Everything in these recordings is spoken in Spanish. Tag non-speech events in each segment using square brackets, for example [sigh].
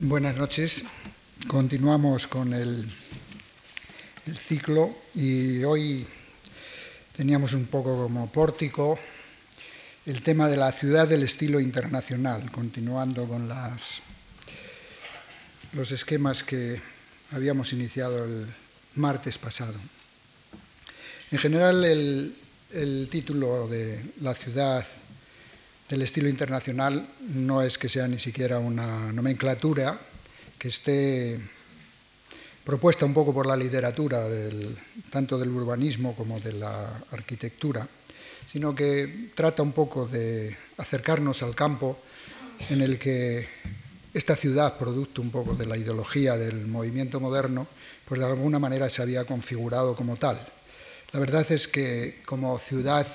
Buenas noches. Continuamos con el, ciclo y hoy teníamos un poco como pórtico el tema de la ciudad del estilo internacional, continuando con los esquemas que habíamos iniciado el martes pasado. En general, el título de la ciudad del estilo internacional no es que sea ni siquiera una nomenclatura que esté propuesta un poco por la literatura, del, tanto del urbanismo como de la arquitectura, sino que trata un poco de acercarnos al campo en el que esta ciudad, producto un poco de la ideología del movimiento moderno, pues de alguna manera se había configurado como tal. La verdad es que como ciudad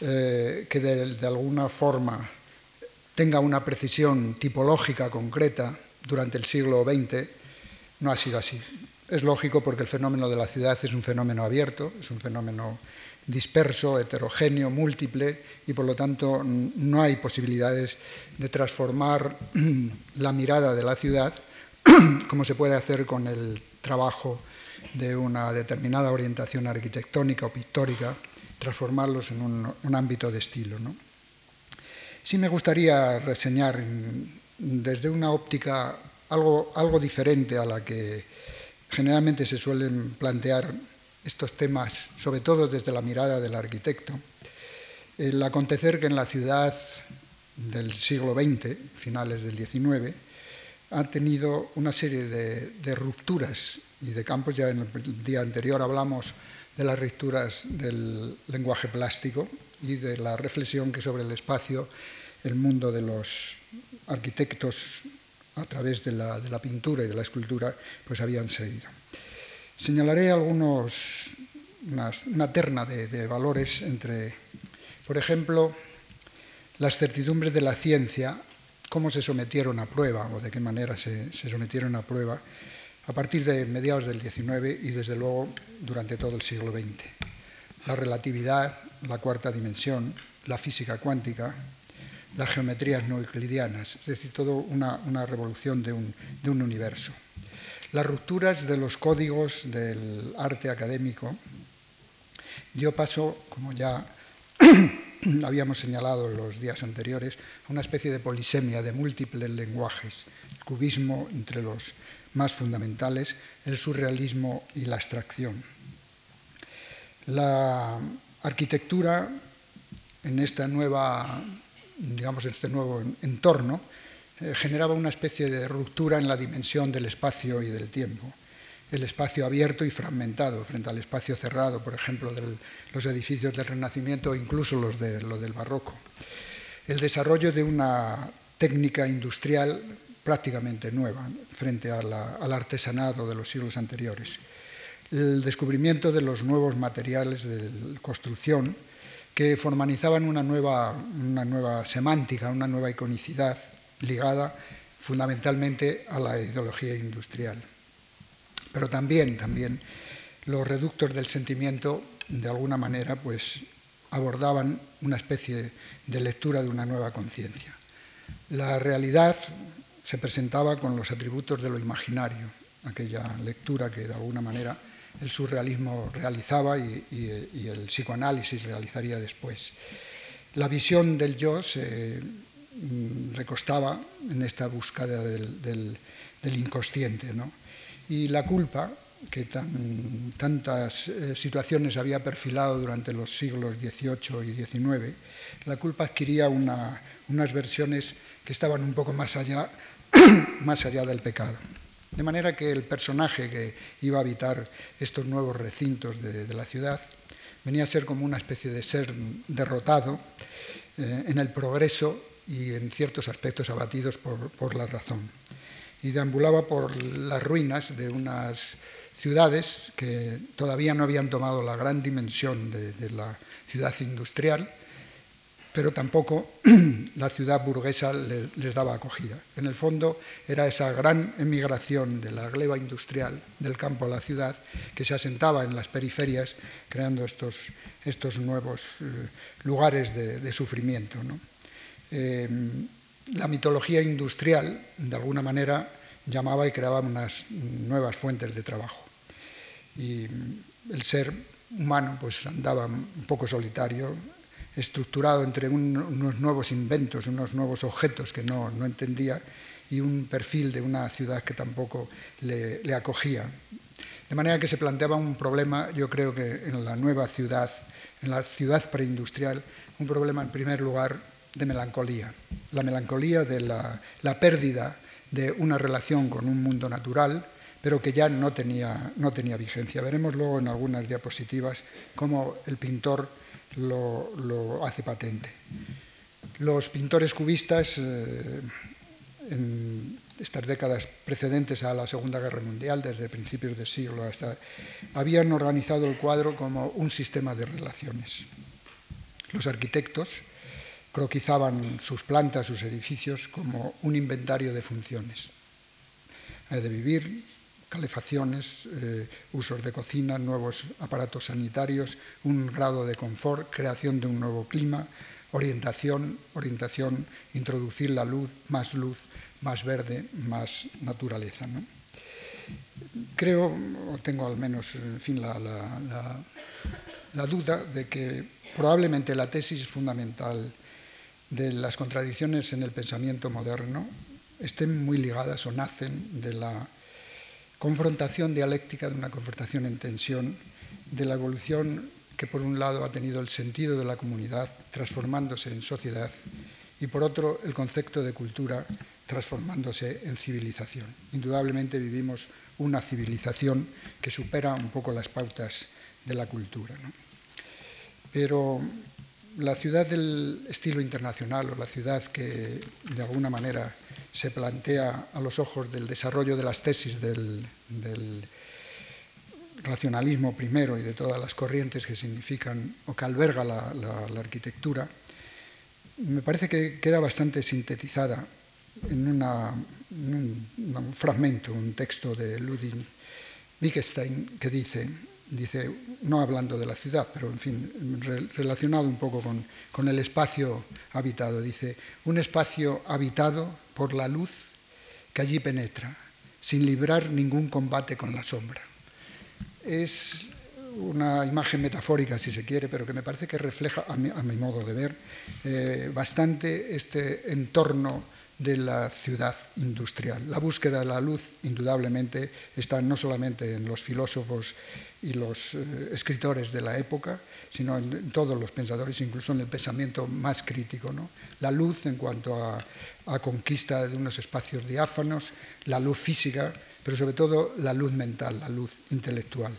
eh, que de, alguna forma tenga una precisión tipológica concreta durante el siglo XX, no ha sido así. Es lógico porque el fenómeno de la ciudad es un fenómeno abierto, es un fenómeno disperso, heterogéneo, múltiple, y por lo tanto no hay posibilidades de transformar [clears throat] la mirada de la ciudad [clears throat] como se puede hacer con el trabajo de una determinada orientación arquitectónica o pictórica transformarlos en un, ámbito de estilo. ¿no? Sí me gustaría reseñar desde una óptica algo, algo diferente a la que generalmente se suelen plantear estos temas, sobre todo desde la mirada del arquitecto, el acontecer que en la ciudad del siglo XX, finales del XIX, ha tenido una serie de, de, rupturas y de campos, ya en el día anterior hablamos de las rupturas del lenguaje plástico y de la reflexión que sobre el espacio el mundo de los arquitectos a través de la, pintura y de la escultura pues habían seguido. Señalaré algunos, una, terna de, valores entre, por ejemplo, las certidumbres de la ciencia, cómo se sometieron a prueba o de qué manera se sometieron a prueba a partir de mediados del XIX y desde luego durante todo el siglo XX. La relatividad, la cuarta dimensión, la física cuántica, las geometrías no euclidianas, es decir, toda una, revolución de un, de un universo. Las rupturas de los códigos del arte académico dio paso, como ya [clears throat] [clears throat] habíamos señalado en los días anteriores, una especie de polisemia de múltiples lenguajes, el cubismo entre los más fundamentales, el surrealismo y la abstracción. La arquitectura en esta nueva, digamos, este nuevo entorno eh, generaba una especie de ruptura en la dimensión del espacio y del tiempo. El espacio abierto y fragmentado frente al espacio cerrado, por ejemplo, de los edificios del Renacimiento o incluso los de, del Barroco. El desarrollo de una técnica industrial prácticamente nueva frente al artesanado de los siglos anteriores. El descubrimiento de los nuevos materiales de construcción que formalizaban una nueva, una nueva semántica, una nueva iconicidad ligada fundamentalmente a la ideología industrial. Pero también, también los reductos del sentimiento, de alguna manera, pues abordaban una especie de lectura de una nueva conciencia. La realidad se presentaba con los atributos de lo imaginario, aquella lectura que de alguna manera el surrealismo realizaba y, el psicoanálisis realizaría después. La visión del yo se mm, recostaba en esta búsqueda del, inconsciente. Y la culpa, que tantas eh, situaciones había perfilado durante los siglos XVIII y XIX, la culpa adquiría unas versiones que estaban un poco [coughs] más allá del pecado. De manera que el personaje que iba a habitar estos nuevos recintos de, la ciudad venía a ser como una especie de ser derrotado eh, en el progreso y en ciertos aspectos abatidos por, la razón. Y deambulaba por las ruinas de unas ciudades que todavía no habían tomado la gran dimensión de la ciudad industrial pero tampoco [clears throat] la ciudad burguesa les daba acogida. En el fondo era esa gran emigración de la gleba industrial del campo a la ciudad que se asentaba en las periferias creando estos, estos nuevos eh, lugares de, sufrimiento. Eh, la mitología industrial, de alguna manera, llamaba y creaba unas nuevas fuentes de trabajo. Y el ser humano pues andaba un poco solitario, estructurado entre unos nuevos inventos, unos nuevos objetos que no, entendía y un perfil de una ciudad que tampoco le, acogía. De manera que se planteaba un problema, yo creo que en la nueva ciudad, en la ciudad preindustrial, un problema en primer lugar de melancolía. La melancolía de la, pérdida de una relación con un mundo natural, pero que ya no tenía, no tenía vigencia. Veremos luego en algunas diapositivas cómo el pintor lo, lo hace patente. Los pintores cubistas, eh, en estas décadas precedentes a la Segunda Guerra Mundial, desde principios del siglo hasta, habían organizado el cuadro como un sistema de relaciones. Los arquitectos croquizaban sus plantas, sus edificios, como un inventario de funciones. de vivir, calefacciones, eh, usos de cocina, nuevos aparatos sanitarios, un grado de confort, creación de un nuevo clima, orientación, orientación, introducir la luz, más luz, más verde, más naturaleza. Creo, o tengo al menos en fin, la, la duda de que probablemente la tesis fundamental de las contradicciones en el pensamiento moderno estén muy ligadas o nacen de la confrontación dialéctica, de una confrontación en tensión, de la evolución que por un lado ha tenido el sentido de la comunidad transformándose en sociedad y por otro el concepto de cultura transformándose en civilización. Indudablemente vivimos una civilización que supera un poco las pautas de la cultura. Pero la ciudad del estilo internacional o la ciudad que de alguna manera se plantea a los ojos del desarrollo de las tesis del, racionalismo primero y de todas las corrientes que significan o que alberga la, arquitectura, me parece que queda bastante sintetizada en, un, fragmento, un texto de Ludwig Wittgenstein que dice dice, no hablando de la ciudad, pero en fin, relacionado un poco con, con, el espacio habitado, dice, un espacio habitado por la luz que allí penetra, sin librar ningún combate con la sombra. Es una imagen metafórica, si se quiere, pero que me parece que refleja, a mi, a mi modo de ver, eh, bastante este entorno de la ciudad industrial. La búsqueda de la luz, indudablemente, está no solamente en los filósofos y los eh, escritores de la época, sino en, todos los pensadores, incluso en el pensamiento más crítico. ¿no? La luz en cuanto a, conquista de unos espacios diáfanos, la luz física, pero sobre todo la luz mental, la luz intelectual.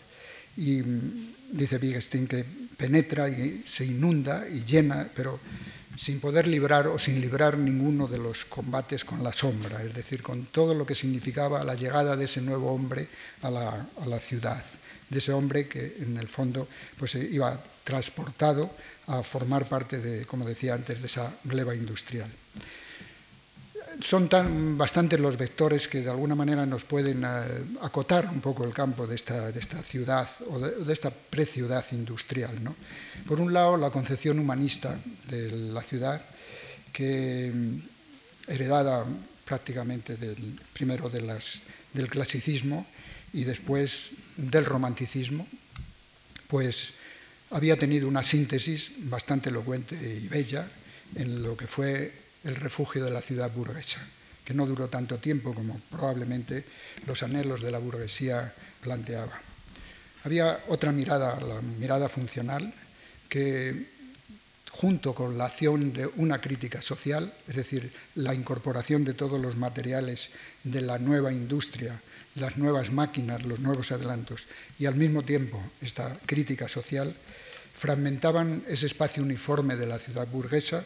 Y mm, dice Wittgenstein que penetra y se inunda y llena, pero sin poder librar o sin librar ninguno de los combates con la sombra, es decir, con todo lo que significaba la llegada de ese nuevo hombre a la, ciudad, de ese hombre que en el fondo pues, iba transportado a formar parte de, como decía antes, de esa gleba industrial son tan bastantes los vectores que de alguna manera nos pueden eh, acotar un poco el campo de esta, de ciudad o de, esta preciudad industrial. ¿no? Por un lado, la concepción humanista de la ciudad, que mm, heredada prácticamente primero de del clasicismo y después del romanticismo, pues había tenido una síntesis bastante elocuente y bella en lo que fue el refugio de la ciudad burguesa, que no duró tanto tiempo como probablemente los anhelos de la burguesía planteaba. Había otra mirada, la mirada funcional, que junto con la acción de una crítica social, es decir, la incorporación de todos los materiales de la nueva industria, las nuevas máquinas, los nuevos adelantos, y al mismo tiempo esta crítica social, fragmentaban ese espacio uniforme de la ciudad burguesa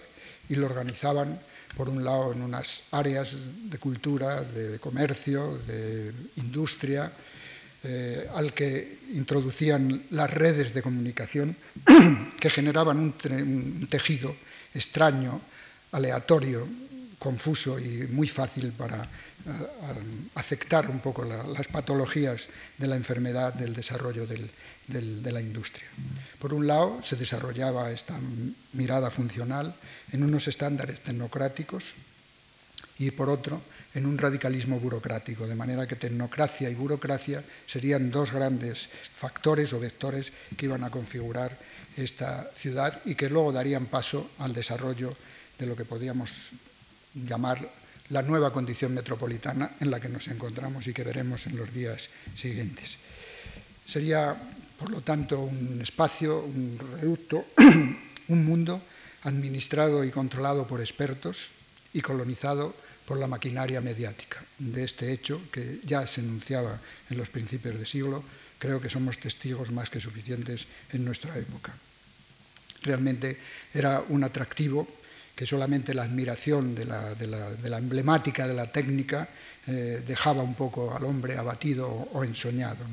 y lo organizaban, por un lado, en unas áreas de cultura, de comercio, de industria, eh, al que introducían las redes de comunicación [clears throat] que generaban un, tejido extraño, aleatorio, confuso y muy fácil para eh, aceptar un poco las patologías de la enfermedad del desarrollo del, de la industria. Por un lado, se desarrollaba esta mirada funcional en unos estándares tecnocráticos y por otro en un radicalismo burocrático, de manera que tecnocracia y burocracia serían dos grandes factores o vectores que iban a configurar esta ciudad y que luego darían paso al desarrollo de lo que podríamos llamar la nueva condición metropolitana en la que nos encontramos y que veremos en los días siguientes. Sería, por lo tanto, un espacio, un reducto, [clears throat] un mundo administrado y controlado por expertos y colonizado por la maquinaria mediática. De este hecho, que ya se enunciaba en los principios de siglo, creo que somos testigos más que suficientes en nuestra época. Realmente era un atractivo que solamente la admiración de la, emblemática de la técnica eh, dejaba un poco al hombre abatido o, ensoñado.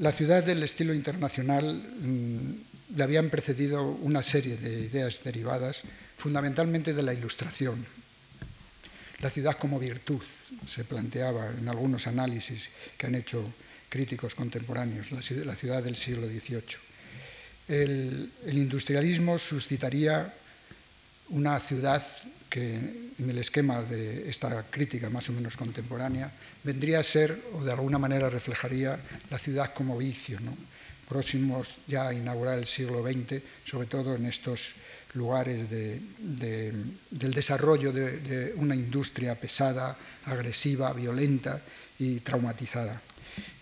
La ciudad del estilo internacional mm, le habían precedido una serie de ideas derivadas fundamentalmente de la ilustración. La ciudad como virtud se planteaba en algunos análisis que han hecho críticos contemporáneos, la ciudad del siglo XVIII. el industrialismo suscitaría una ciudad que en el esquema de esta crítica más o menos contemporánea vendría a ser o de alguna manera reflejaría la ciudad como vicio, próximos ya a inaugurar el siglo XX, sobre todo en estos lugares del desarrollo de, una industria pesada, agresiva, violenta y traumatizada.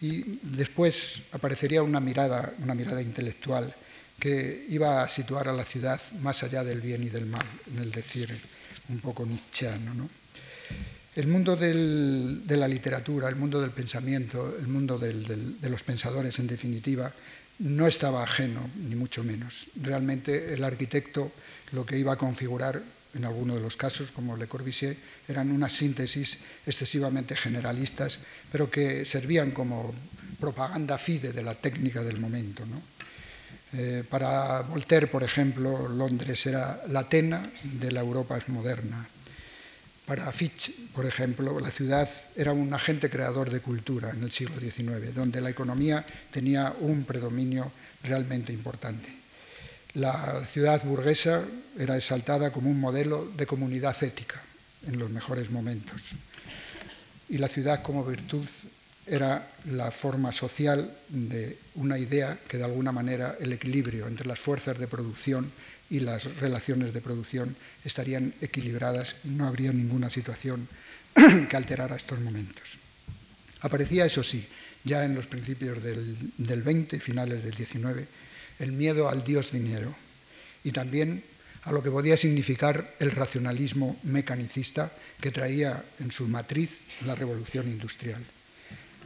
Y después aparecería una mirada, una mirada intelectual que iba a situar a la ciudad más allá del bien y del mal, en el decir un poco nietzscheano. El mundo de la literatura, el mundo del pensamiento, el mundo de los pensadores, en definitiva, no estaba ajeno, ni mucho menos. Realmente el arquitecto lo que iba a configurar, en algunos de los casos, como Le Corbusier, eran unas síntesis excesivamente generalistas, pero que servían como propaganda fide de la técnica del momento. ¿no? Eh, para Voltaire, por ejemplo, Londres era la Atena de la Europa moderna. Para Fitch, por ejemplo, la ciudad era un agente creador de cultura en el siglo XIX, donde la economía tenía un predominio realmente importante. La ciudad burguesa era exaltada como un modelo de comunidad ética en los mejores momentos. Y la ciudad como virtud era la forma social de una idea que de alguna manera el equilibrio entre las fuerzas de producción y las relaciones de producción estarían equilibradas no habría ninguna situación que alterara estos momentos. Aparecía, eso sí, ya en los principios del, del 20 finales del 19, el miedo al dios dinero y también a lo que podía significar el racionalismo mecanicista que traía en su matriz la revolución industrial.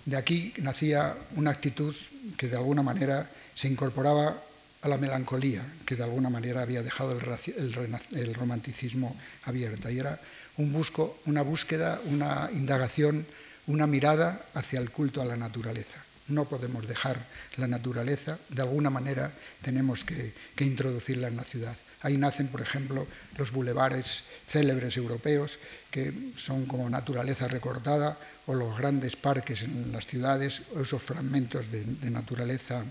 De aquí nacía una actitud que de alguna manera se incorporaba a la melancolía, que de alguna manera había dejado el, romanticismo abierta. Y era una búsqueda, una indagación, una mirada hacia el culto a la naturaleza. No podemos dejar la naturaleza, de alguna manera tenemos que introducirla en la ciudad. Ahí nacen, por ejemplo, los bulevares célebres europeos, que son como naturaleza recortada, o los grandes parques en las ciudades, o esos fragmentos de, naturaleza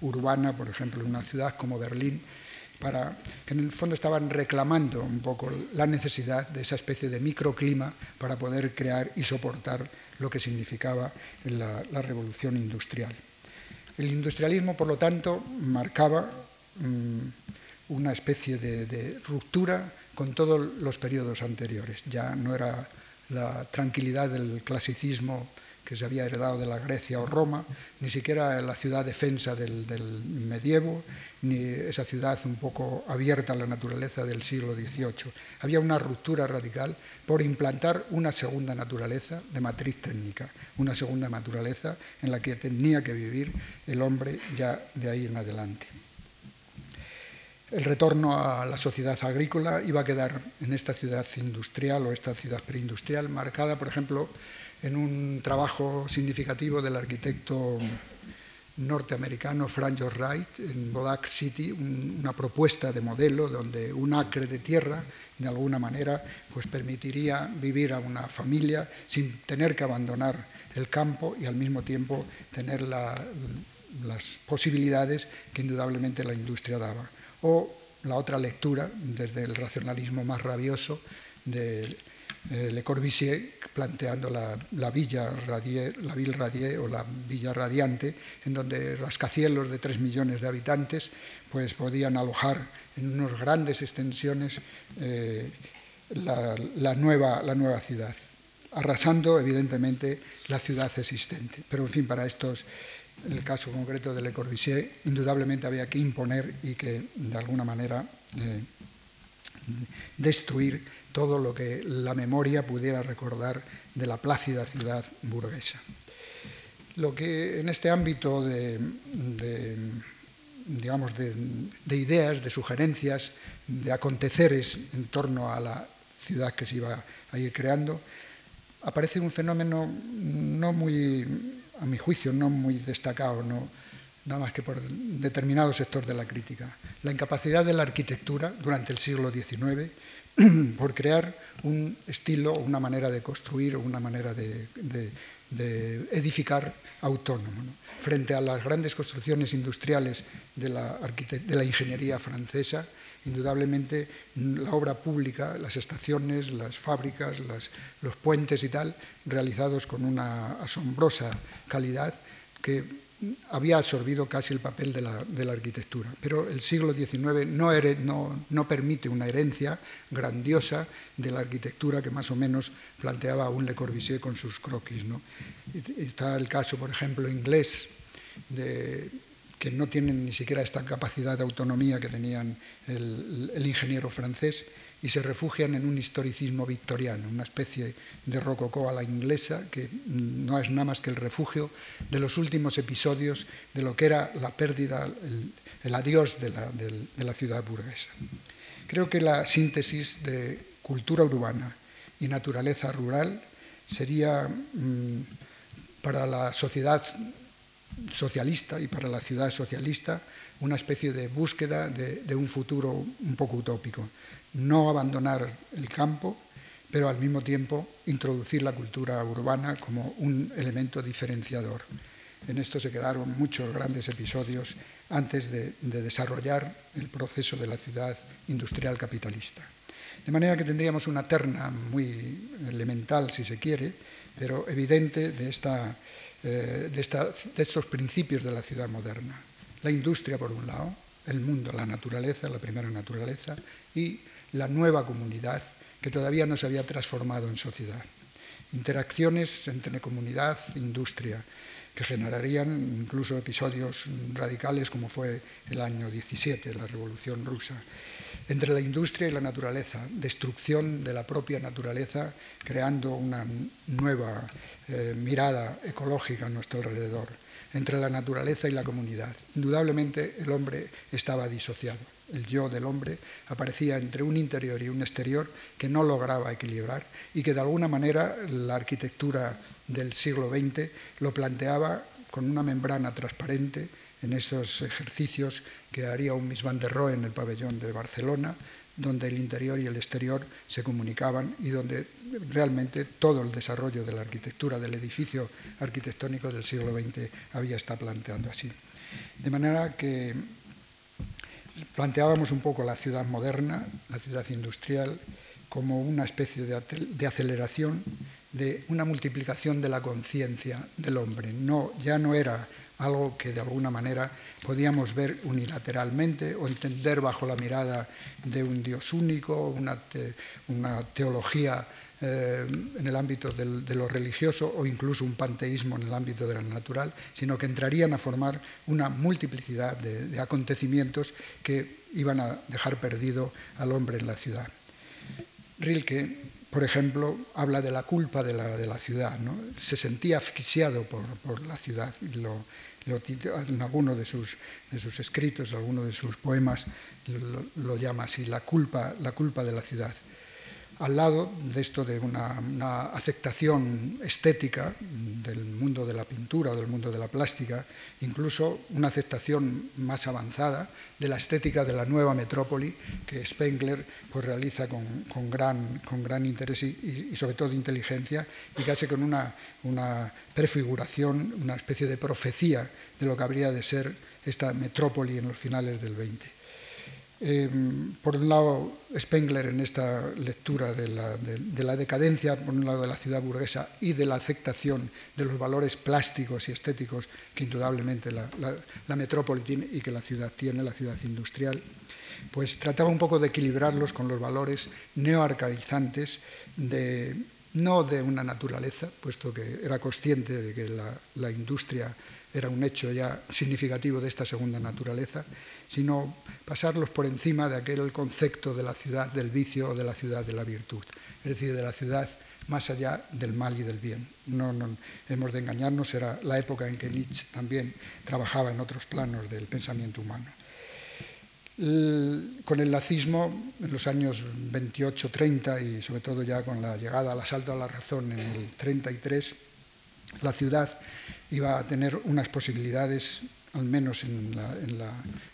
urbana, por ejemplo, en una ciudad como Berlín, para, que en el fondo estaban reclamando un poco la necesidad de esa especie de microclima para poder crear y soportar lo que significaba la, revolución industrial. El industrialismo, por lo tanto, marcaba mm, una especie de, ruptura con todos los periodos anteriores. Ya no era la tranquilidad del clasicismo que se había heredado de la Grecia o Roma, ni siquiera la ciudad defensa del, medievo, ni esa ciudad un poco abierta a la naturaleza del siglo XVIII. Había una ruptura radical por implantar una segunda naturaleza de matriz técnica, una segunda naturaleza en la que tenía que vivir el hombre ya de ahí en adelante el retorno a la sociedad agrícola iba a quedar en esta ciudad industrial o esta ciudad preindustrial marcada, por ejemplo, en un trabajo significativo del arquitecto norteamericano Frank George Wright en Bodak City, una propuesta de modelo donde un acre de tierra de alguna manera pues permitiría vivir a una familia sin tener que abandonar el campo y al mismo tiempo tener las posibilidades que indudablemente la industria daba o la otra lectura, desde el racionalismo más rabioso, de eh, Le Corbusier planteando la, Villa Ville Radier o la Villa Radiante, en donde rascacielos de tres millones de habitantes pues podían alojar en unas grandes extensiones eh, la, nueva, la nueva ciudad, arrasando evidentemente la ciudad existente. Pero en fin, para estos en el caso concreto de Le Corbusier, indudablemente había que imponer y que de alguna manera eh, destruir todo lo que la memoria pudiera recordar de la plácida ciudad burguesa. Lo que en este ámbito de, digamos, de, ideas, de sugerencias, de aconteceres en torno a la ciudad que se iba a ir creando, aparece un fenómeno no muy a mi juicio, no muy destacado, no, nada más que por determinado sector de la crítica. La incapacidad de la arquitectura durante el siglo XIX [clears throat] por crear un estilo, una manera de construir o una manera de, edificar autónomo. Frente a las grandes construcciones industriales de la ingeniería francesa, indudablemente la obra pública, las estaciones, las fábricas, los puentes y tal, realizados con una asombrosa calidad que había absorbido casi el papel de la, arquitectura. Pero el siglo XIX no, permite una herencia grandiosa de la arquitectura que más o menos planteaba aún Le Corbusier con sus croquis. Está el caso, por ejemplo, inglés de que no tienen ni siquiera esta capacidad de autonomía que tenían el, ingeniero francés y se refugian en un historicismo victoriano, una especie de rococó a la inglesa que no es nada más que el refugio de los últimos episodios de lo que era la pérdida, el, adiós de la, ciudad burguesa. Creo que la síntesis de cultura urbana y naturaleza rural sería mm, para la sociedad socialista y para la ciudad socialista una especie de búsqueda de, un futuro un poco utópico. No abandonar el campo, pero al mismo tiempo introducir la cultura urbana como un elemento diferenciador. En esto se quedaron muchos grandes episodios antes de, de desarrollar el proceso de la ciudad industrial capitalista. De manera que tendríamos una terna muy elemental, si se quiere, pero evidente de esta eh, de, estos principios de la ciudad moderna. La industria, por un lado, el mundo, la naturaleza, la primera naturaleza, y la nueva comunidad que todavía no se había transformado en sociedad. Interacciones entre comunidad industria, que generarían incluso episodios radicales como fue el año 17, la Revolución Rusa. Entre la industria y la naturaleza, destrucción de la propia naturaleza, creando una nueva eh, mirada ecológica a nuestro alrededor. Entre la naturaleza y la comunidad. Indudablemente el hombre estaba disociado. El yo del hombre aparecía entre un interior y un exterior que no lograba equilibrar y que de alguna manera la arquitectura del siglo XX lo planteaba con una membrana transparente en esos ejercicios que haría un Miss van der Rohe en el pabellón de Barcelona, donde el interior y el exterior se comunicaban y donde realmente todo el desarrollo de la arquitectura del edificio arquitectónico del siglo XX había estado planteando así. De manera que planteábamos un poco la ciudad moderna, la ciudad industrial, como una especie de aceleración de una multiplicación de la conciencia del hombre. No, ya no era algo que de alguna manera podíamos ver unilateralmente o entender bajo la mirada de un Dios único, una, teología eh, en el ámbito de lo religioso o incluso un panteísmo en el ámbito de lo natural, sino que entrarían a formar una multiplicidad de, acontecimientos que iban a dejar perdido al hombre en la ciudad. Rilke, por ejemplo, habla de la culpa de la, ciudad. ¿no? Se sentía asfixiado por, la ciudad. Y lo, en alguno de sus, de sus escritos, en alguno de sus poemas, lo, lo llama así, la culpa, la culpa de la ciudad al lado de esto de una, aceptación estética del mundo de la pintura o del mundo de la plástica, incluso una aceptación más avanzada de la estética de la nueva metrópoli que Spengler pues, realiza con, gran, interés y, sobre todo inteligencia y que hace con una, una prefiguración, una especie de profecía de lo que habría de ser esta metrópoli en los finales del 20. Em, por un lado, Spengler en esta lectura de la, decadencia, por un lado, de la ciudad burguesa y de la aceptación de los valores plásticos y estéticos que indudablemente la, metrópoli tiene y que la ciudad tiene, la ciudad industrial, pues trataba un poco de equilibrarlos con los valores neoarcaizantes de, no de una naturaleza, puesto que era consciente de que la industria era un hecho ya significativo de esta segunda naturaleza, sino pasarlos por encima de aquel concepto de la ciudad del vicio o de la ciudad de la virtud, es decir, de la ciudad más allá del mal y del bien. No, hemos de engañarnos, era la época en que Nietzsche también trabajaba en otros planos del pensamiento humano. con el nazismo, en los años 28-30 y sobre todo ya con la llegada al asalto a la razón en el 33, la ciudad iba a tener unas posibilidades al menos en,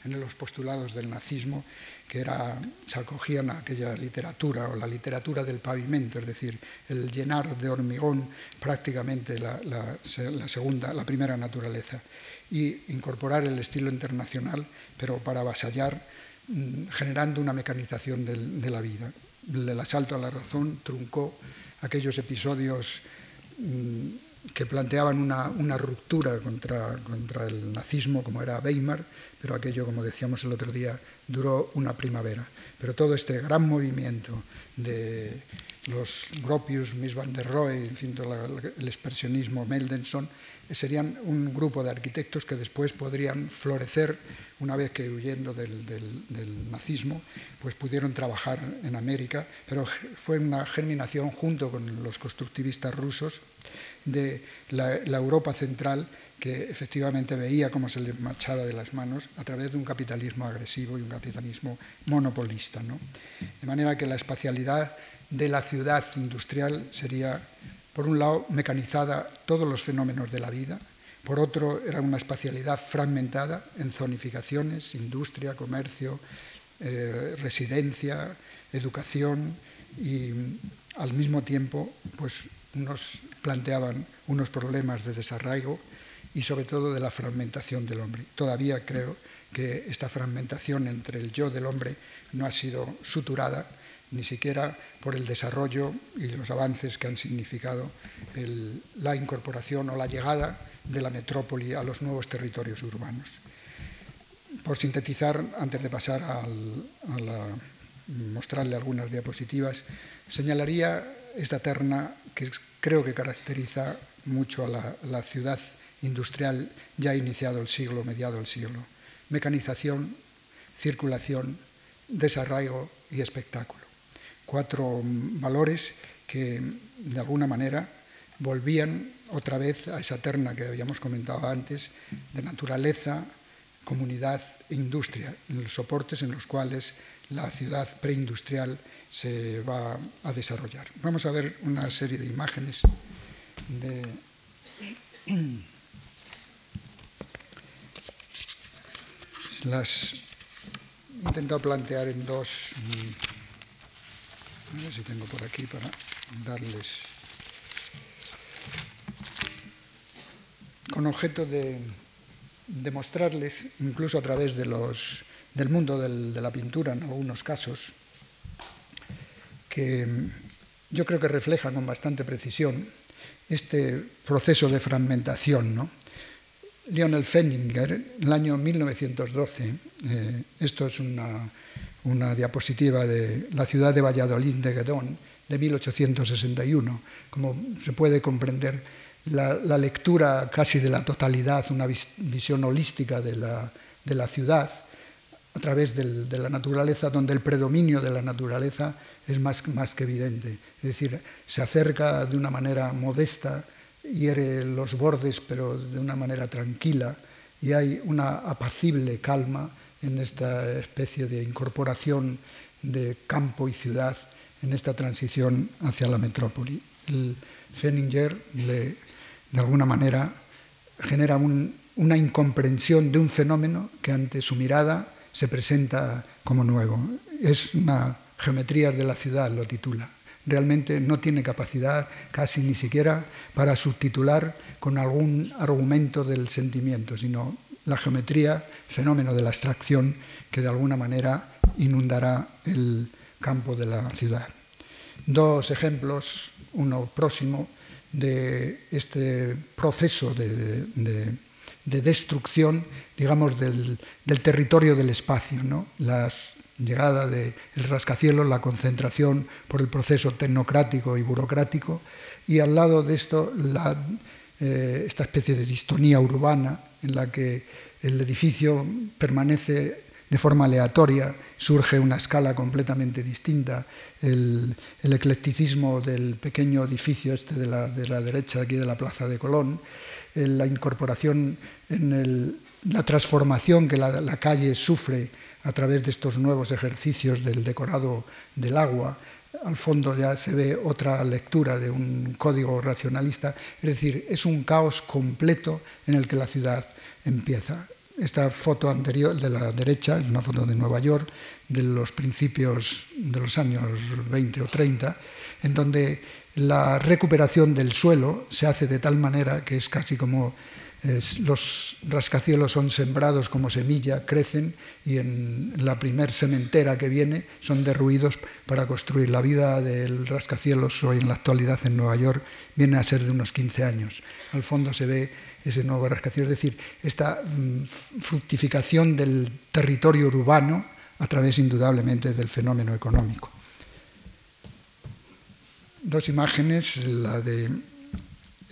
los postulados del nazismo, que era, se acogían a aquella literatura o la literatura del pavimento, es decir, el llenar de hormigón prácticamente la, la primera naturaleza, y incorporar el estilo internacional, pero para avasallar, mm, generando una mecanización de la vida. El asalto a la razón truncó aquellos episodios mm, que planteaban una, ruptura contra, contra, el nazismo, como era Weimar, pero aquello, como decíamos el otro día, duró una primavera. Pero todo este gran movimiento de los Gropius, Miss van der Rohe, en fin, el expresionismo, Meldenson, serían un grupo de arquitectos que después podrían florecer una vez que huyendo del, nazismo, pues pudieron trabajar en América, pero fue una germinación junto con los constructivistas rusos de la, Europa central que efectivamente veía cómo se le marchaba de las manos a través de un capitalismo agresivo y un capitalismo monopolista. De manera que la espacialidad de la ciudad industrial sería, por un lado, mecanizada todos los fenómenos de la vida, por otro, era una espacialidad fragmentada en zonificaciones, industria, comercio, eh, residencia, educación y al mismo tiempo pues nos planteaban unos problemas de desarraigo y sobre todo de la fragmentación del hombre. Todavía creo que esta fragmentación entre el yo del hombre no ha sido suturada ni siquiera por el desarrollo y los avances que han significado la incorporación o la llegada de la metrópoli a los nuevos territorios urbanos. Por sintetizar, antes de pasar a mostrarle algunas diapositivas, señalaría esta terna que creo que caracteriza mucho a la, ciudad industrial ya iniciado el siglo, mediado el siglo. Mecanización, circulación, desarraigo y espectáculo. Cuatro valores que de alguna manera volvían otra vez a esa terna que habíamos comentado antes de naturaleza, comunidad e industria, en los soportes en los cuales la ciudad preindustrial se va a desarrollar. Vamos a ver una serie de imágenes de [clears throat] las he intentado plantear en dos a ver si tengo por aquí para darles con objeto de demostrarles, incluso a través de los, del mundo de la pintura en algunos casos, que yo creo que refleja con bastante precisión este proceso de fragmentación. ¿no? Lionel Fenninger, en el año 1912, eh, esto es una, una, diapositiva de la ciudad de Valladolid de Guedón, de 1861, como se puede comprender la, lectura casi de la totalidad, una visión holística de la, de la ciudad a través de la naturaleza, donde el predominio de la naturaleza es más, más que evidente. Es decir, se acerca de una manera modesta, hiere los bordes, pero de una manera tranquila, y hay una apacible calma en esta especie de incorporación de campo y ciudad en esta transición hacia la metrópoli. El de alguna manera genera una incomprensión de un fenómeno que ante su mirada se presenta como nuevo. Es una geometría de la ciudad, lo titula. Realmente no tiene capacidad casi ni siquiera para subtitular con algún argumento del sentimiento, sino la geometría, fenómeno de la abstracción que de alguna manera inundará el campo de la ciudad. Dos ejemplos, uno próximo, de este proceso de, destrucción, digamos, del, territorio del espacio, ¿no? la llegada del rascacielos, la concentración por el proceso tecnocrático y burocrático, y al lado de esto eh, esta especie de distonía urbana en la que el edificio permanece de forma aleatoria, surge una escala completamente distinta, el, eclecticismo del pequeño edificio este de la, derecha aquí de la Plaza de Colón, la incorporación en la transformación que la, calle sufre a través de estos nuevos ejercicios del decorado del agua, al fondo ya se ve otra lectura de un código racionalista, es decir, es un caos completo en el que la ciudad empieza. Esta foto anterior de la derecha es una foto de Nueva York de los principios de los años 20 o 30, en donde la recuperación del suelo se hace de tal manera que es casi como los rascacielos son sembrados como semilla, crecen y en la primer sementera que viene son derruidos para construir. La vida del rascacielos hoy en la actualidad en Nueva York viene a ser de unos 15 años. Al fondo se ve ese nuevo rascacielos, es decir, esta mm, fructificación del territorio urbano a través indudablemente del fenómeno económico. Dos imágenes, la de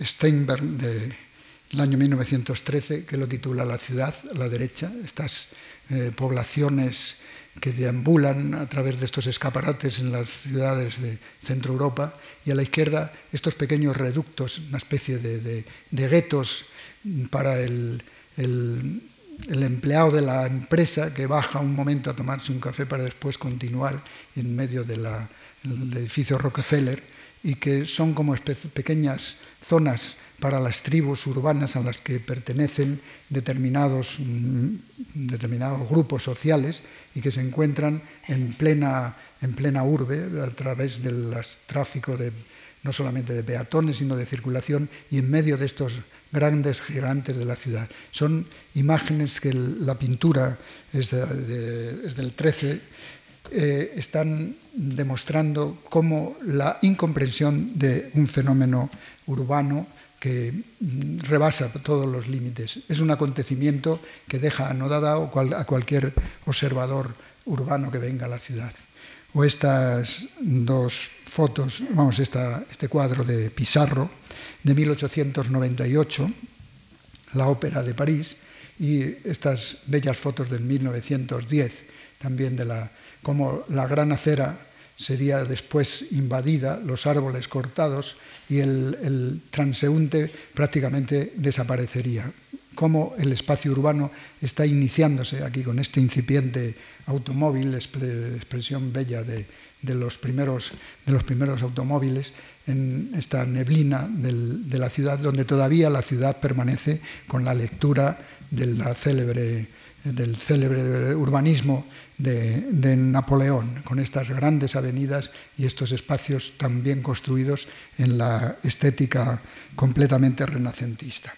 Steinberg de el año 1913, que lo titula La ciudad, a la derecha, estas eh, poblaciones que deambulan a través de estos escaparates en las ciudades de Centro Europa, y a la izquierda estos pequeños reductos, una especie de, guetos para el, empleado de la empresa que baja un momento a tomarse un café para después continuar en medio del edificio Rockefeller y que son como pequeñas zonas para las tribus urbanas a las que pertenecen determinados, mm, determinados grupos sociales y que se encuentran en plena, en plena urbe a través del tráfico de, no solamente de peatones, sino de circulación y en medio de estos grandes gigantes de la ciudad. Son imágenes que la pintura es, del 13, eh, están demostrando cómo la incomprensión de un fenómeno urbano que mm, rebasa todos los límites. Es un acontecimiento que deja anodada a cualquier observador urbano que venga a la ciudad. O estas dos fotos, vamos, este cuadro de Pizarro de 1898, la Ópera de París, y estas bellas fotos del 1910, también de la, como la gran acera sería después invadida, los árboles cortados y el, transeúnte prácticamente desaparecería. Cómo el espacio urbano está iniciándose aquí con este incipiente automóvil, expresión bella de, los, primeros, automóviles, en esta neblina de la ciudad, donde todavía la ciudad permanece con la lectura célebre del célebre urbanismo de, Napoleón, con estas grandes avenidas y estos espacios tan bien construidos en la estética completamente renacentista.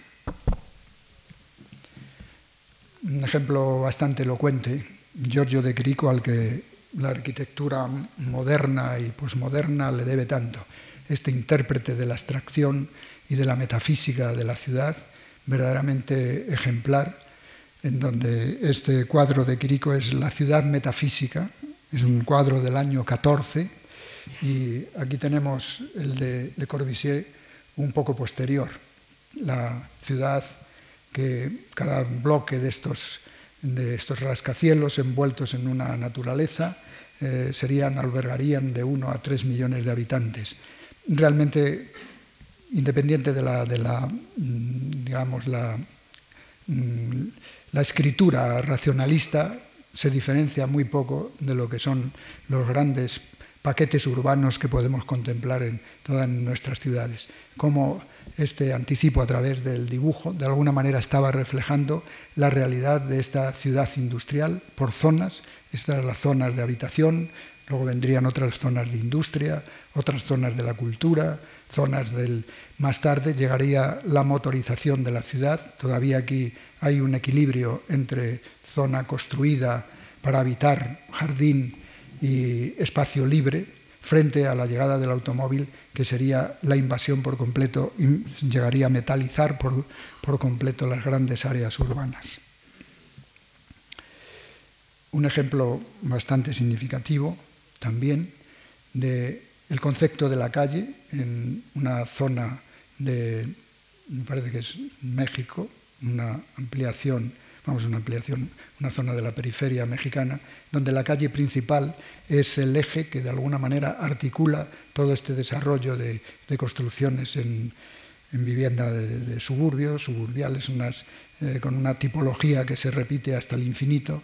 Un ejemplo bastante elocuente, Giorgio de Chirico, al que la arquitectura moderna y posmoderna le debe tanto, este intérprete de la abstracción y de la metafísica de la ciudad, verdaderamente ejemplar, en donde este cuadro de Quirico es La ciudad metafísica, es un cuadro del año 14, y aquí tenemos el de Le Corbusier un poco posterior, la ciudad que cada bloque de estos, de estos rascacielos envueltos en una naturaleza eh, serían, albergarían de 1 a 3 millones de habitantes. Realmente, independiente de la, de la mm, digamos, la mm, la escritura racionalista se diferencia muy poco de lo que son los grandes paquetes urbanos que podemos contemplar en todas nuestras ciudades. Como este anticipo a través del dibujo de alguna manera estaba reflejando la realidad de esta ciudad industrial por zonas, estas las zonas de habitación, luego vendrían otras zonas de industria, otras zonas de la cultura, zonas del... Más tarde llegaría la motorización de la ciudad, todavía aquí hay un equilibrio entre zona construida para habitar, jardín y espacio libre, frente a la llegada del automóvil, que sería la invasión por completo, llegaría a metalizar por, por completo las grandes áreas urbanas. Un ejemplo bastante significativo también del concepto de la calle en una zona de, me parece que es México, una ampliación vamos, una ampliación, una zona de la periferia mexicana, donde la calle principal es el eje que de alguna manera articula todo este desarrollo de, construcciones en, vivienda de, suburbios, suburbiales, eh, con una tipología que se repite hasta el infinito,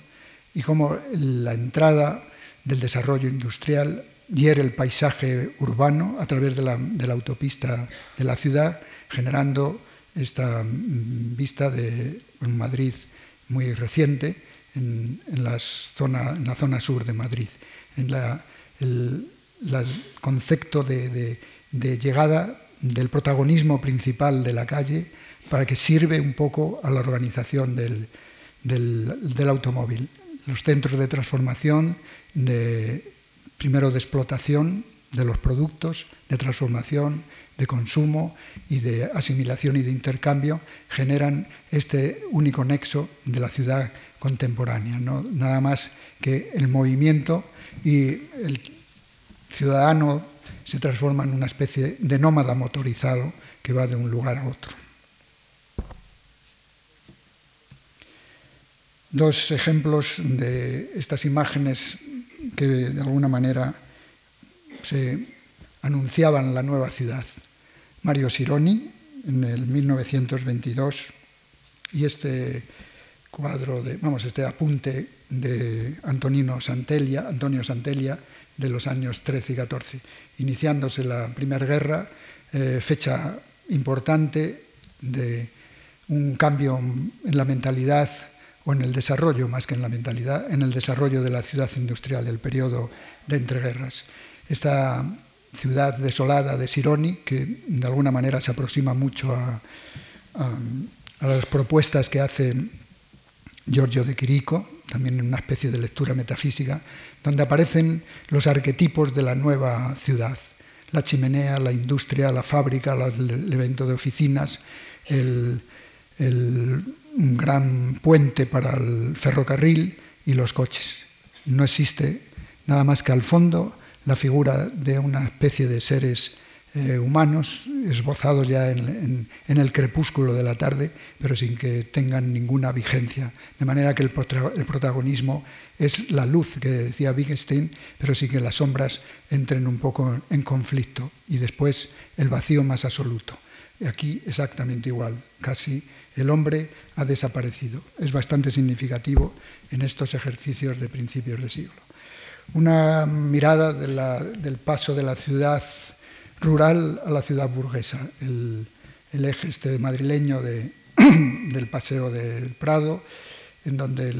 y como la entrada del desarrollo industrial hiere el paisaje urbano a través de la, de la autopista de la ciudad, generando esta mm, vista de un Madrid muy reciente en, la zona sur de Madrid. En el, concepto de, llegada del protagonismo principal de la calle para que sirve un poco a la organización del, automóvil. Los centros de transformación, primero de explotación de los productos, de transformación, de consumo y de asimilación y de intercambio generan este único nexo de la ciudad contemporánea, nada más que el movimiento y el ciudadano se transforma en una especie de nómada motorizado que va de un lugar a otro. Dos ejemplos de estas imágenes que de alguna manera se anunciaban la nueva ciudad. Mario Sironi en el 1922 y este cuadro de, vamos, este apunte de Antonino Santelia, Antonio Santelia de los años 13 y 14, iniciándose la Primera Guerra, eh, fecha importante de un cambio en la mentalidad o en el desarrollo, más que en la mentalidad, en el desarrollo de la ciudad industrial, el periodo de entreguerras. Esta ciudad desolada de Sironi, que de alguna manera se aproxima mucho a, las propuestas que hace Giorgio de Quirico, también en una especie de lectura metafísica, donde aparecen los arquetipos de la nueva ciudad. La chimenea, la industria, la fábrica, el evento de oficinas, el, el gran puente para el ferrocarril y los coches. No existe nada más que al fondo la figura de una especie de seres eh, humanos esbozados ya en, el crepúsculo de la tarde, pero sin que tengan ninguna vigencia. De manera que el, protagonismo es la luz que decía Wittgenstein, pero sin que las sombras entren un poco en conflicto y después el vacío más absoluto. Aquí exactamente igual, casi el hombre ha desaparecido. Es bastante significativo en estos ejercicios de principios de siglo. Una mirada del paso de la ciudad rural a la ciudad burguesa, el, eje este madrileño [clears throat] del paseo del Prado, en donde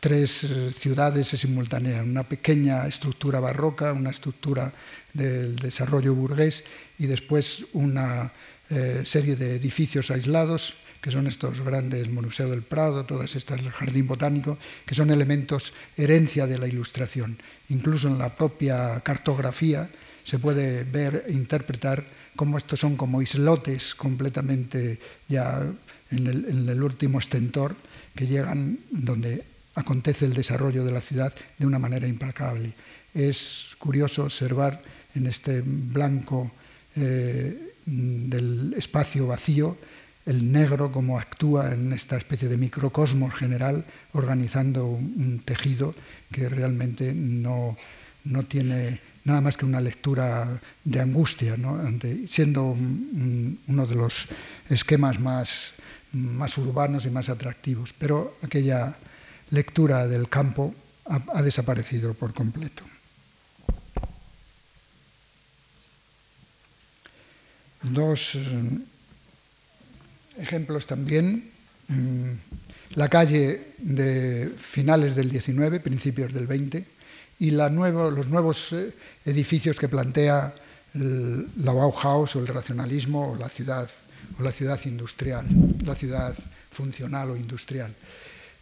tres ciudades se simultanean, una pequeña estructura barroca, una estructura del desarrollo burgués y después una eh, serie de edificios aislados que son estos grandes Museo del Prado, todas estas el Jardín Botánico, que son elementos herencia de la Ilustración. Incluso en la propia cartografía se puede ver e interpretar cómo estos son como islotes completamente ya en el, último estentor que llegan donde acontece el desarrollo de la ciudad de una manera implacable. Es curioso observar en este blanco eh, del espacio vacío el negro como actúa en esta especie de microcosmos general, organizando un, tejido que realmente no, tiene nada más que una lectura de angustia, siendo uno de los esquemas más, más urbanos y más atractivos. Pero aquella lectura del campo ha desaparecido por completo. Dos ejemplos también. Mm, la calle de finales del 19, principios del 20, y los nuevos eh, edificios que plantea la Bauhaus o el racionalismo o la ciudad o la ciudad industrial, la ciudad funcional o industrial.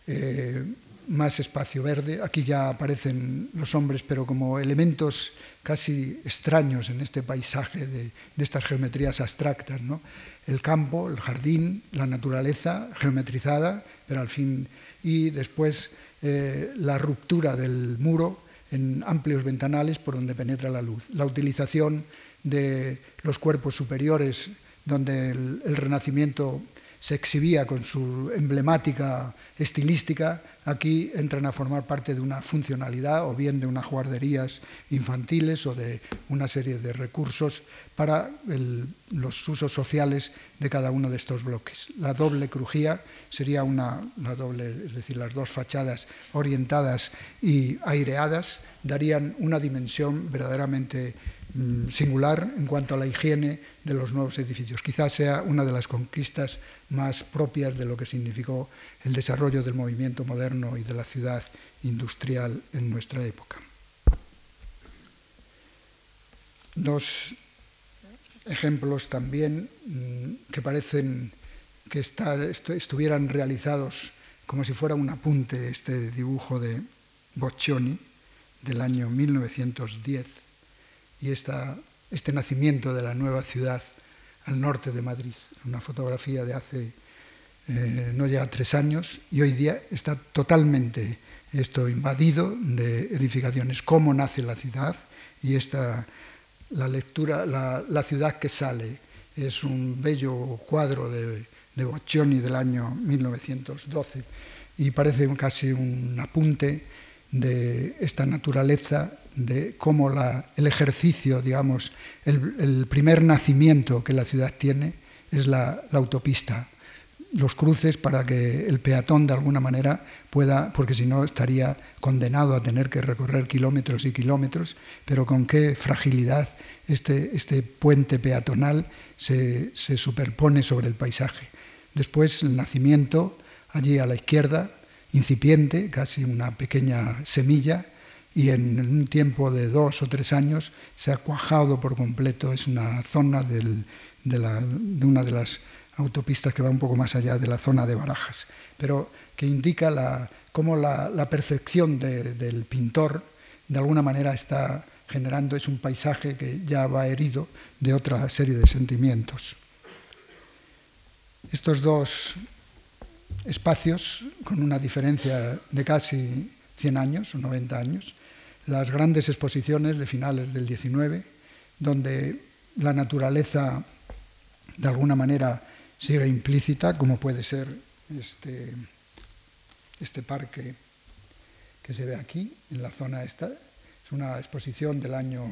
Eh, más espacio verde. Aquí ya aparecen los hombres, pero como elementos casi extraños en este paisaje de, estas geometrías abstractas. ¿no? El campo, el jardín, la naturaleza geometrizada, pero al fin. Y después eh, la ruptura del muro en amplios ventanales por donde penetra la luz. La utilización de los cuerpos superiores, donde el Renacimiento se exhibía con su emblemática estilística, aquí entran a formar parte de una funcionalidad o bien de unas guarderías infantiles o de una serie de recursos para los usos sociales de cada uno de estos bloques. La doble crujía sería una, la doble, es decir, las dos fachadas orientadas y aireadas darían una dimensión verdaderamente singular en cuanto a la higiene de los nuevos edificios. Quizás sea una de las conquistas más propias de lo que significó el desarrollo del movimiento moderno y de la ciudad industrial en nuestra época. Dos ejemplos también mm, que parecen que estuvieran realizados como si fuera un apunte, este dibujo de Boccioni del año 1910 y este nacimiento de la nueva ciudad al norte de Madrid. Una fotografía de hace eh, no ya tres años y hoy día está totalmente esto invadido de edificaciones. Cómo nace la ciudad y esta, la lectura, la, ciudad que sale. Es un bello cuadro de, de Boccioni del año 1912 y parece casi un apunte de esta naturaleza de cómo el ejercicio, digamos, el, primer nacimiento que la ciudad tiene es la, autopista, los cruces para que el peatón de alguna manera pueda, porque si no estaría condenado a tener que recorrer kilómetros y kilómetros, pero con qué fragilidad este, este puente peatonal se, se superpone sobre el paisaje. Después el nacimiento, allí a la izquierda, incipiente, casi una pequeña semilla, y en un tiempo de dos o tres años se ha cuajado por completo. Es una zona de, una de las autopistas que va un poco más allá de la zona de Barajas, pero que indica cómo la, percepción del pintor de alguna manera está generando, es un paisaje que ya va herido de otra serie de sentimientos. Estos dos espacios, con una diferencia de casi 100 años o 90 años, las grandes exposiciones de finales del XIX, donde la naturaleza de alguna manera sigue implícita, como puede ser este, este parque que se ve aquí, en la zona esta. Es una exposición del año,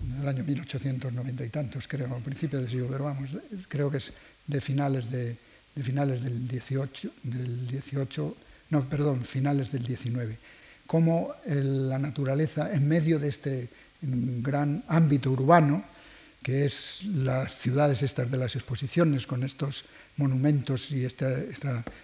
del año 1890 y tantos, creo, al principio del siglo, pero vamos, creo que es de finales, de, finales del 18, del 18, no, perdón, finales del 19 cómo la naturaleza, en medio de este gran ámbito urbano, que es las ciudades estas de las exposiciones, con estos monumentos y este,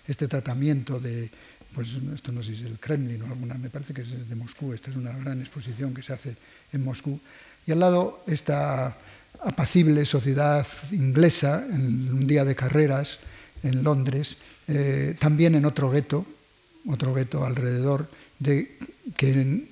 este tratamiento de, pues esto no sé si es el Kremlin o alguna, me parece que es de Moscú, esta es una gran exposición que se hace en Moscú, y al lado esta apacible sociedad inglesa, en un día de carreras en Londres, eh, también en otro gueto, otro gueto alrededor, de que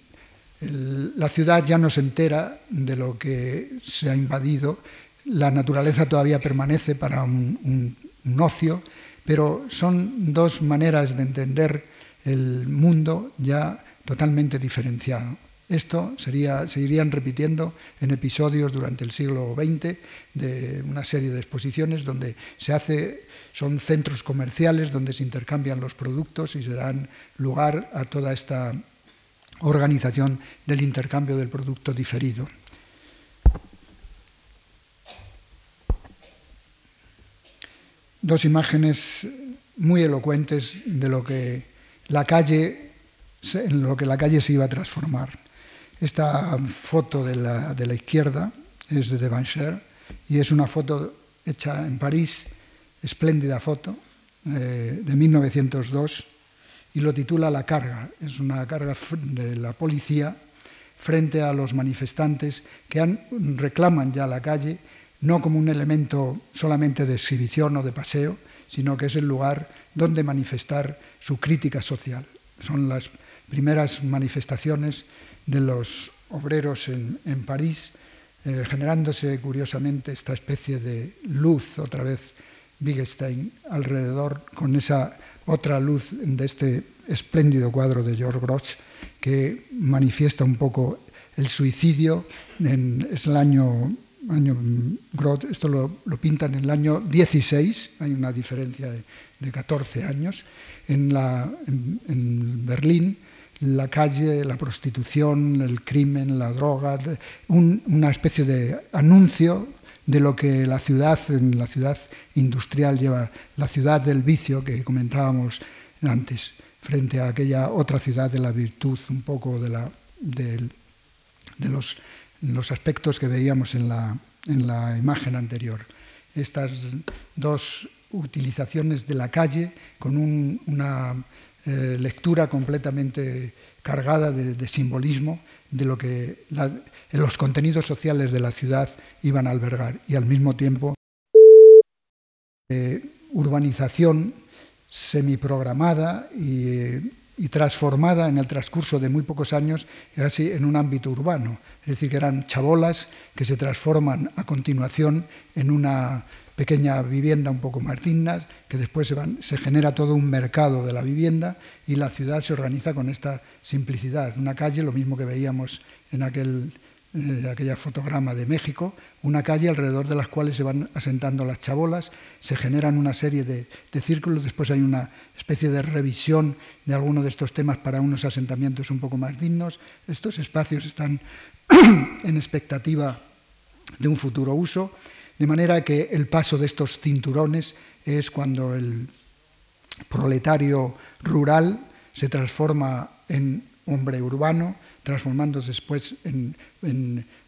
la ciudad ya no se entera de lo que se ha invadido, la naturaleza todavía permanece para un, ocio, pero son dos maneras de entender el mundo ya totalmente diferenciado. Esto sería, se irían repitiendo en episodios durante el siglo XX de una serie de exposiciones donde se hace, son centros comerciales donde se intercambian los productos y se dan lugar a toda esta organización del intercambio del producto diferido. Dos imágenes muy elocuentes de lo que la calle, en lo que la calle se iba a transformar. Esta foto de la, de la izquierda es de Devancher y es una foto hecha en París, espléndida foto, eh, de 1902, y lo titula La carga. Es una carga de la policía frente a los manifestantes que reclaman ya la calle no como un elemento solamente de exhibición o de paseo, sino que es el lugar donde manifestar su crítica social. son las primeras manifestaciones de los obreros en, París, eh, generándose curiosamente esta especie de luz, otra vez Wittgenstein, alrededor, con esa otra luz de este espléndido cuadro de George Grosz, que manifiesta un poco el suicidio. En, es el año, año Grosz, esto lo, lo, pintan en el año 16, hay una diferencia de, de 14 años. En, la, en Berlín la calle, la prostitución, el crimen, la droga, una especie de anuncio de lo que la ciudad, en la ciudad industrial lleva, la ciudad del vicio que comentábamos antes, frente a aquella otra ciudad de la virtud, un poco de, la, de, los, los, aspectos que veíamos en la, en la imagen anterior. Estas dos utilizaciones de la calle con una eh, lectura completamente cargada de, simbolismo de lo que los contenidos sociales de la ciudad iban a albergar y al mismo tiempo eh, urbanización semiprogramada y, y transformada en el transcurso de muy pocos años casi en un ámbito urbano. Es decir, que eran chabolas que se transforman a continuación en una pequeña vivienda un poco más digna, que después se, se, genera todo un mercado de la vivienda y la ciudad se organiza con esta simplicidad. Una calle, lo mismo que veíamos en aquel eh, aquella fotograma de México, una calle alrededor de las cuales se van asentando las chabolas, se generan una serie de, de círculos, después hay una especie de revisión de algunos de estos temas para unos asentamientos un poco más dignos. Estos espacios están [clears throat] en expectativa de un futuro uso de manera que el paso de estos cinturones es cuando el proletario rural se transforma en hombre urbano, transformándose después en,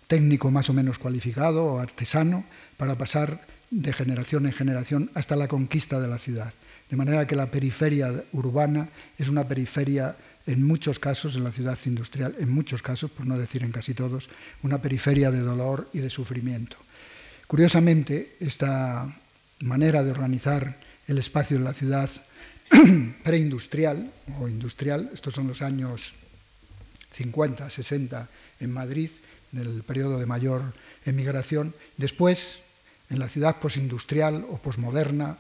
técnico más o menos cualificado o artesano, para pasar de generación en generación hasta la conquista de la ciudad. De manera que la periferia urbana es una periferia, en muchos casos, en la ciudad industrial, en muchos casos, por no decir en casi todos, una periferia de dolor y de sufrimiento. Curiosamente, esta manera de organizar el espacio en la ciudad [clears throat] preindustrial o industrial, estos son los años 50, 60 en Madrid, del periodo de mayor emigración, después en la ciudad posindustrial o posmoderna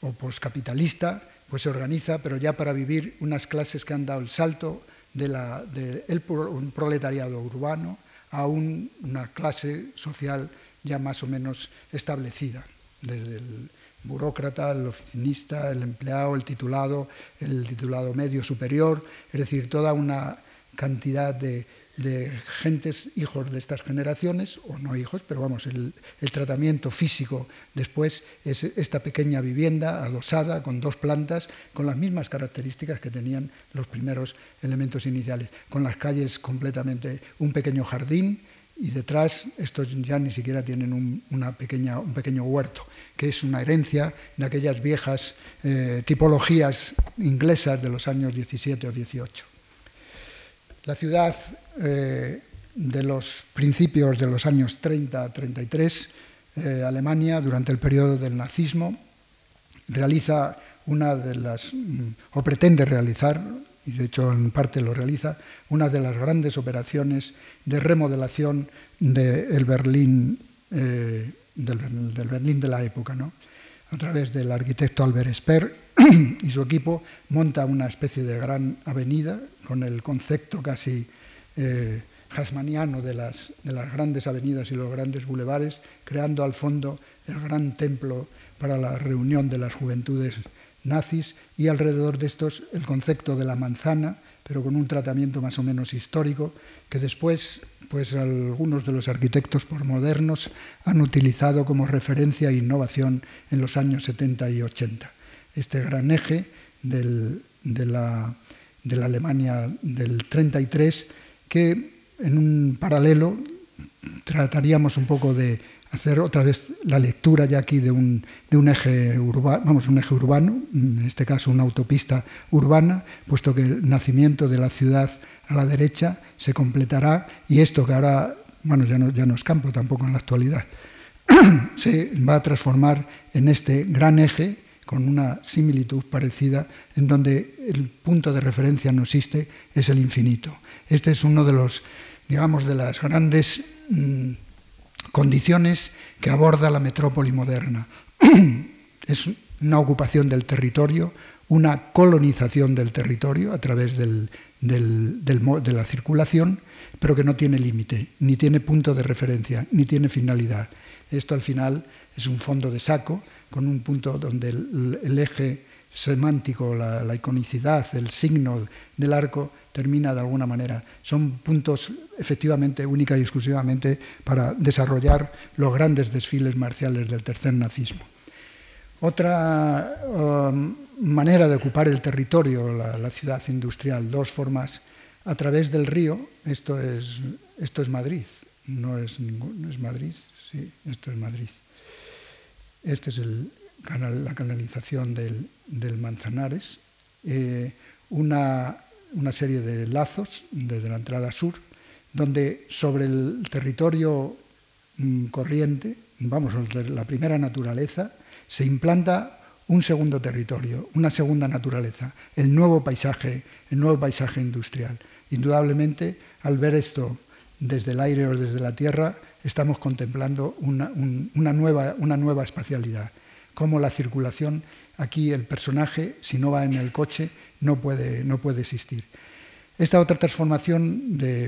o poscapitalista, pues se organiza, pero ya para vivir unas clases que han dado el salto de, un proletariado urbano a una clase social ya más o menos establecida, desde el burócrata, el oficinista, el empleado, el titulado, el titulado medio superior, es decir, toda una cantidad de, gentes, hijos de estas generaciones, o no hijos, pero vamos, el, el, tratamiento físico después es esta pequeña vivienda adosada con dos plantas, con las mismas características que tenían los primeros elementos iniciales, con las calles completamente, un pequeño jardín, y detrás estos ya ni siquiera tienen un, una pequeña, un pequeño huerto, que es una herencia de aquellas viejas eh, tipologías inglesas de los años 17 o 18. La ciudad eh, de los principios de los años 30-33, eh, Alemania, durante el periodo del nazismo, realiza una de las, mm, o pretende realizar y de hecho en parte lo realiza, una de las grandes operaciones de remodelación del Berlín, eh, del, Berlín de la época. ¿no? A través del arquitecto Albert Speer [clears throat] y su equipo monta una especie de gran avenida con el concepto casi eh, hasmaniano de las, de las grandes avenidas y los grandes bulevares, creando al fondo el gran templo para la reunión de las juventudes nazis y alrededor de estos el concepto de la manzana, pero con un tratamiento más o menos histórico que después pues algunos de los arquitectos modernos han utilizado como referencia e innovación en los años 70 y 80. Este gran eje de, la, de la Alemania del 33 que en un paralelo trataríamos un poco de hacer otra vez la lectura ya aquí de un, de un eje urbano, vamos, un eje urbano, en este caso una autopista urbana, puesto que el nacimiento de la ciudad a la derecha se completará y esto que ahora, bueno, ya no, ya no es campo tampoco en la actualidad, [clears throat] se va a transformar en este gran eje con una similitud parecida en donde el punto de referencia no existe, es el infinito. Este es uno de los, digamos, de las grandes mm, condiciones que aborda la metrópoli moderna. [clears throat] es una ocupación del territorio, una colonización del territorio a través de la circulación, pero que no tiene límite, ni tiene punto de referencia, ni tiene finalidad. Esto al final es un fondo de saco con un punto donde el, eje semántico, la, iconicidad, el signo del arco termina de alguna manera. Son puntos efectivamente única y exclusivamente para desarrollar los grandes desfiles marciales del tercer nazismo. Otra um, manera de ocupar el territorio, la, ciudad industrial, dos formas, a través del río, esto es, esto es Madrid, no es, no es Madrid, sí, esto es Madrid. Esta es la canalización del, Manzanares, eh, una, serie de lazos desde la entrada sur, donde sobre el territorio mm, corriente, vamos, la primera naturaleza, se implanta un segundo territorio, una segunda naturaleza, el nuevo paisaje, el nuevo paisaje industrial. Indudablemente, al ver esto desde el aire o desde la tierra, estamos contemplando una, nueva, una nueva espacialidad. Como la circulación, aquí el personaje, si no va en el coche, no puede, no puede existir. Esta otra transformación de,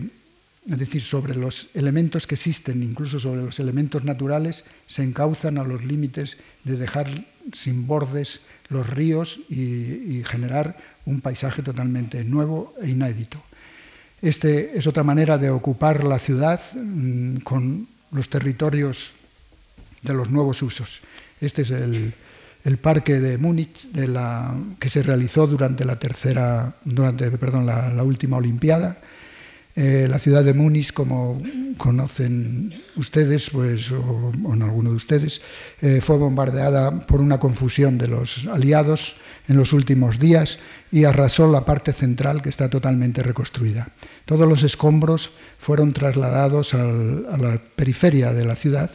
es decir, sobre los elementos que existen, incluso sobre los elementos naturales, se encauzan a los límites de dejar sin bordes los ríos y, generar un paisaje totalmente nuevo e inédito. Este es otra manera de ocupar la ciudad mm, con los territorios de los nuevos usos. Este es el, parque de Múnich que se realizó durante la tercera, durante, perdón, la, última Olimpiada. Eh, la ciudad de Múnich, como conocen ustedes, pues, o, en alguno de ustedes, eh, fue bombardeada por una confusión de los aliados en los últimos días y arrasó la parte central que está totalmente reconstruida. Todos los escombros fueron trasladados a la periferia de la ciudad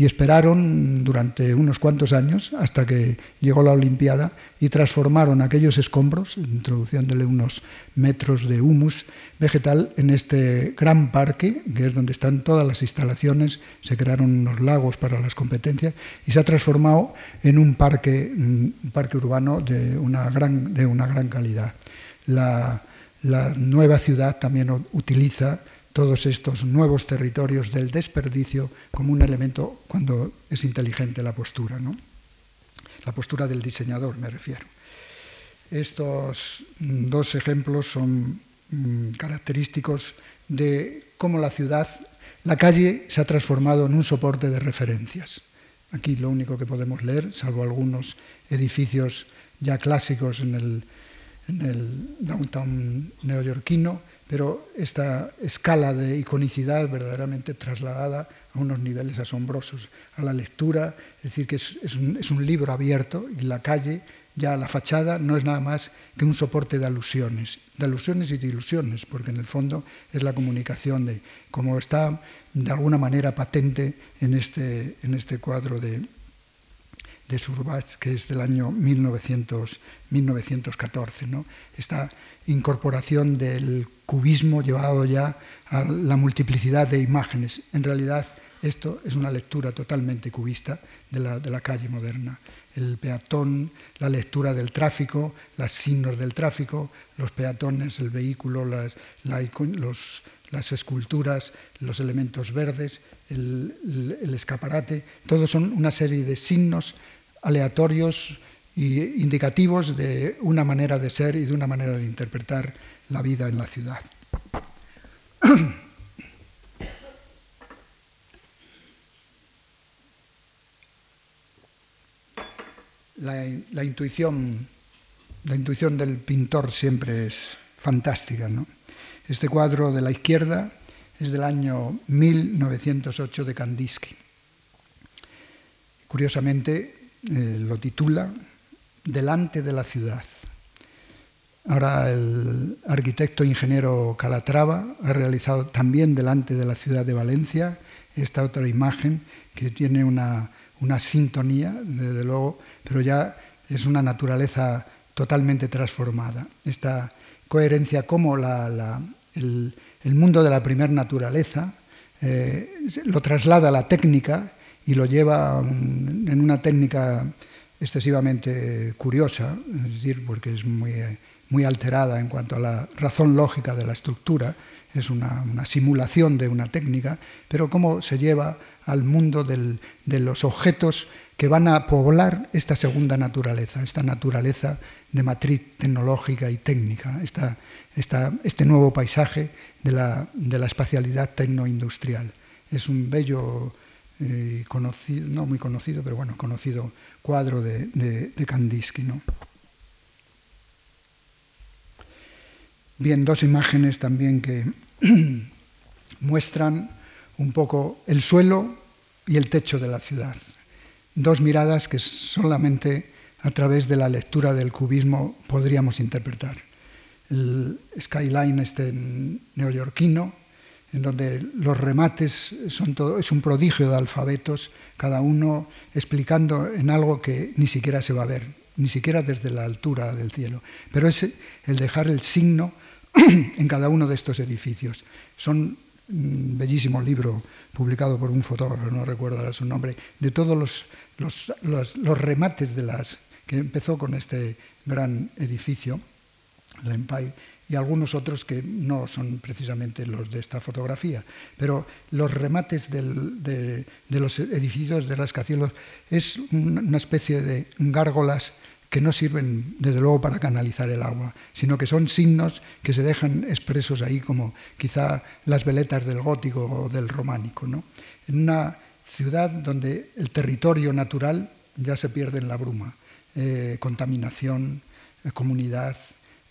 y esperaron durante unos cuantos años hasta que llegó la Olimpiada y transformaron aquellos escombros, introduciéndole unos metros de humus vegetal en este gran parque, que es donde están todas las instalaciones, se crearon unos lagos para las competencias y se ha transformado en un parque, un parque urbano de una gran, de una gran calidad. La, la nueva ciudad también utiliza todos estos nuevos territorios del desperdicio como un elemento cuando es inteligente la postura, ¿no? La postura del diseñador, me refiero. Estos dos ejemplos son mm, característicos de cómo la ciudad, la calle se ha transformado en un soporte de referencias. Aquí lo único que podemos leer, salvo algunos edificios ya clásicos en el, en el downtown neoyorquino, pero esta escala de iconicidad verdaderamente trasladada a unos niveles asombrosos, a la lectura, es decir, que es, un, libro abierto y la calle, ya la fachada, no es nada más que un soporte de alusiones, de alusiones y de ilusiones, porque en el fondo es la comunicación de, como está de alguna manera patente en este, en este cuadro de, de Surbach, que es del año 1900, 1914. ¿no? Esta incorporación del cubismo llevado ya a la multiplicidad de imágenes. En realidad, esto es una lectura totalmente cubista de la, de la calle moderna. El peatón, la lectura del tráfico, los signos del tráfico, los peatones, el vehículo, las, las esculturas, los elementos verdes, el, el, escaparate, todos son una serie de signos aleatorios e indicativos de una manera de ser y de una manera de interpretar la vida en la ciudad. [clears throat] La, intuición, la intuición del pintor siempre es fantástica. Este cuadro de la izquierda es del año 1908 de Kandinsky. Curiosamente, eh, lo titula Delante de la ciudad. Ahora el arquitecto ingeniero Calatrava ha realizado también delante de la ciudad de Valencia esta otra imagen que tiene una, sintonía, desde luego, pero ya es una naturaleza totalmente transformada. Esta coherencia como el, mundo de la primer naturaleza eh, lo traslada a la técnica y lo lleva en una técnica excesivamente curiosa, es decir, porque es muy, muy alterada en cuanto a la razón lógica de la estructura, es una, simulación de una técnica, pero cómo se lleva al mundo de los objetos que van a poblar esta segunda naturaleza, esta naturaleza de matriz tecnológica y técnica, este nuevo paisaje de la, de la espacialidad tecnoindustrial. Es un bello eh, conocido, no muy conocido, pero bueno, conocido cuadro de, de, Kandinsky. ¿no? Bien, dos imágenes también que [clears throat] muestran un poco el suelo y el techo de la ciudad. Dos miradas que solamente a través de la lectura del cubismo podríamos interpretar. El skyline este neoyorquino, en donde los remates son todo, es un prodigio de alfabetos, cada uno explicando en algo que ni siquiera se va a ver, ni siquiera desde la altura del cielo. Pero es el dejar el signo [clears throat] en cada uno de estos edificios. Son un bellísimo libro publicado por un fotógrafo, no recuerdo su nombre, de todos los, los, los, remates de las que empezó con este gran edificio, el Empire, y algunos otros que no son precisamente los de esta fotografía. Pero los remates de, los edificios de rascacielos es una especie de gárgolas que no sirven desde luego para canalizar el agua, sino que son signos que se dejan expresos ahí como quizá las veletas del gótico o del románico. ¿no? En una ciudad donde el territorio natural ya se pierde en la bruma, eh, contaminación, eh, comunidad,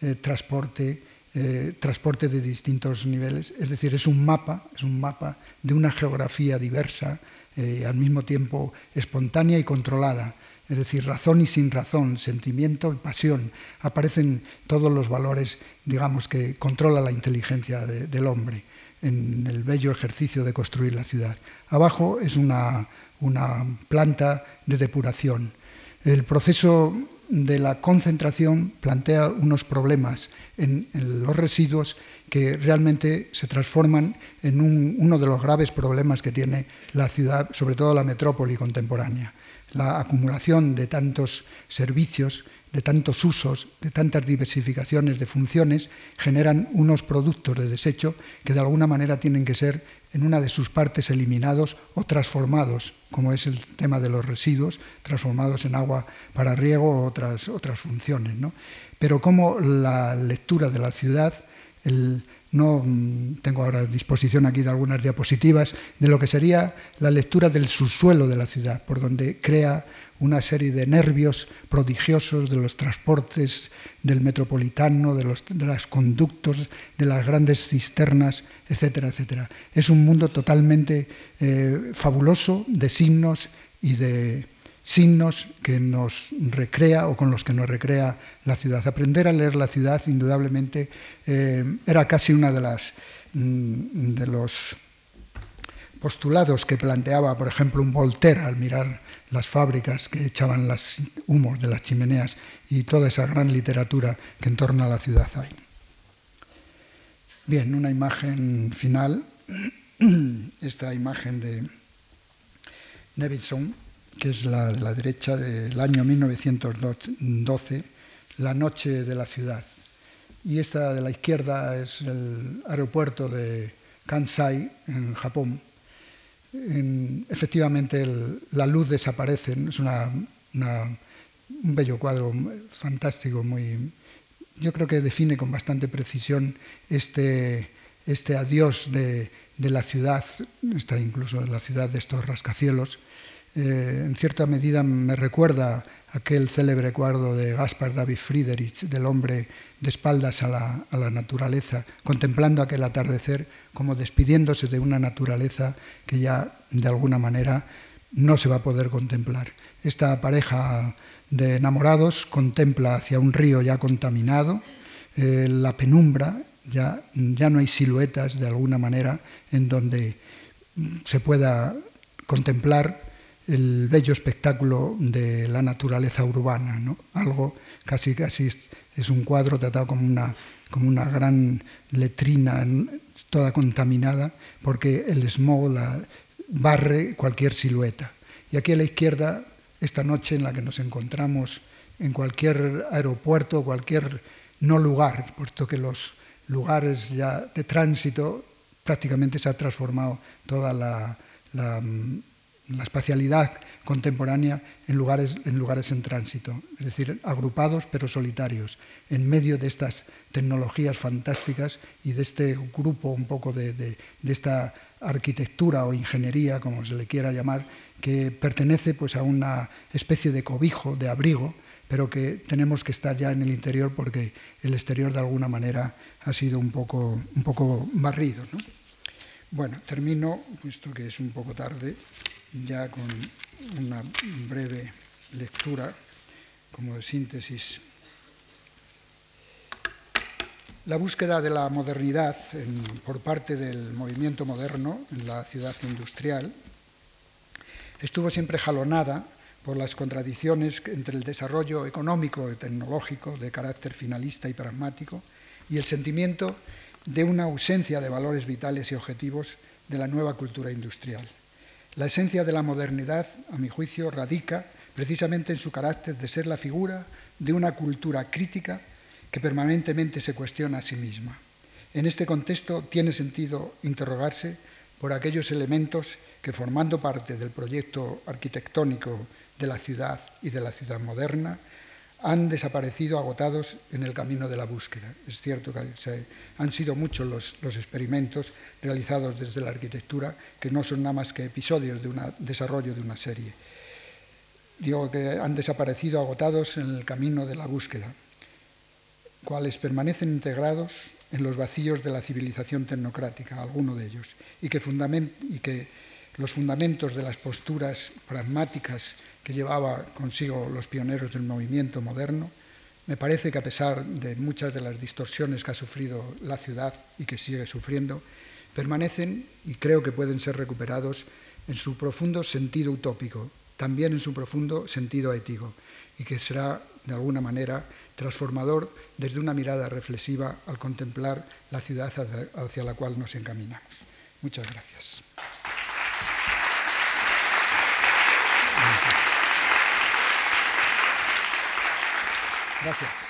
eh, transporte, eh, transporte de distintos niveles, es decir, es un mapa, es un mapa de una geografía diversa, eh, al mismo tiempo espontánea y controlada, es decir, razón y sin razón, sentimiento y pasión, aparecen todos los valores, digamos, que controla la inteligencia del hombre en el bello ejercicio de construir la ciudad. Abajo es una, una planta de depuración. El proceso de la concentración plantea unos problemas en, los residuos que realmente se transforman en uno de los graves problemas que tiene la ciudad, sobre todo la metrópoli contemporánea. La acumulación de tantos servicios, de tantos usos, de tantas diversificaciones de funciones, generan unos productos de desecho que de alguna manera tienen que ser en una de sus partes eliminados o transformados, como es el tema de los residuos, transformados en agua para riego o otras, otras funciones. ¿no? Pero como la lectura de la ciudad, no mm, tengo ahora disposición aquí de algunas diapositivas, de lo que sería la lectura del subsuelo de la ciudad, por donde crea una serie de nervios prodigiosos de los transportes del metropolitano, de los de las conductos, de las grandes cisternas, etcétera, etcétera. Es un mundo totalmente eh, fabuloso de signos y de signos que nos recrea o con los que nos recrea la ciudad. Aprender a leer la ciudad, indudablemente, eh, era casi una de las mm, de los postulados que planteaba, por ejemplo, un Voltaire al mirar las fábricas que echaban los humos de las chimeneas y toda esa gran literatura que en torno a la ciudad hay. Bien, una imagen final, [clears throat] esta imagen de Nevinson, que es la de la derecha del año 1912, La noche de la ciudad. Y esta de la izquierda es el aeropuerto de Kansai, en Japón, efectivamente la luz desaparece. Es un bello cuadro fantástico, muy, yo creo que define con bastante precisión este, este adiós de, la ciudad, está incluso la ciudad de estos rascacielos. Eh, en cierta medida me recuerda aquel célebre cuadro de Gaspar David Friedrich del hombre de espaldas a la, naturaleza, contemplando aquel atardecer como despidiéndose de una naturaleza que ya de alguna manera no se va a poder contemplar. Esta pareja de enamorados contempla hacia un río ya contaminado, eh, la penumbra, ya, ya no hay siluetas de alguna manera en donde se pueda contemplar el bello espectáculo de la naturaleza urbana, algo casi casi es, un cuadro tratado como una, como una gran letrina toda contaminada, porque el smog la, barre cualquier silueta. Y aquí a la izquierda, esta noche en la que nos encontramos en cualquier aeropuerto, cualquier no lugar, puesto que los lugares ya de tránsito prácticamente se ha transformado toda la, la, espacialidad contemporánea en lugares, en lugares en tránsito, es decir, agrupados pero solitarios, en medio de estas tecnologías fantásticas y de este grupo un poco de, de, esta arquitectura o ingeniería, como se le quiera llamar, que pertenece pues, a una especie de cobijo, de abrigo, pero que tenemos que estar ya en el interior porque el exterior de alguna manera ha sido un poco, un poco barrido. ¿no? Bueno, termino, puesto que es un poco tarde, ya con una breve lectura como de síntesis la búsqueda de la modernidad por parte del movimiento moderno en la ciudad industrial estuvo siempre jalonada por las contradicciones entre el desarrollo económico y tecnológico de carácter finalista y pragmático y el sentimiento de una ausencia de valores vitales y objetivos de la nueva cultura industrial. La esencia de la modernidad, a mi juicio, radica precisamente en su carácter de ser la figura de una cultura crítica que permanentemente se cuestiona a sí misma. En este contexto tiene sentido interrogarse por aquellos elementos que, formando parte del proyecto arquitectónico de la ciudad y de la ciudad moderna, han desaparecido agotados en el camino de la búsqueda. Es cierto que han sido muchos los, los, experimentos realizados desde la arquitectura que no son nada más que episodios de un desarrollo de una serie. Digo que han desaparecido agotados en el camino de la búsqueda cuales permanecen integrados en los vacíos de la civilización tecnocrática, alguno de ellos, y que, y que los fundamentos de las posturas pragmáticas que llevaba consigo los pioneros del movimiento moderno, me parece que a pesar de muchas de las distorsiones que ha sufrido la ciudad y que sigue sufriendo, permanecen y creo que pueden ser recuperados en su profundo sentido utópico, también en su profundo sentido ético, y que será de alguna manera transformador desde una mirada reflexiva al contemplar la ciudad hacia la cual nos encaminamos. Muchas gracias. Gracias.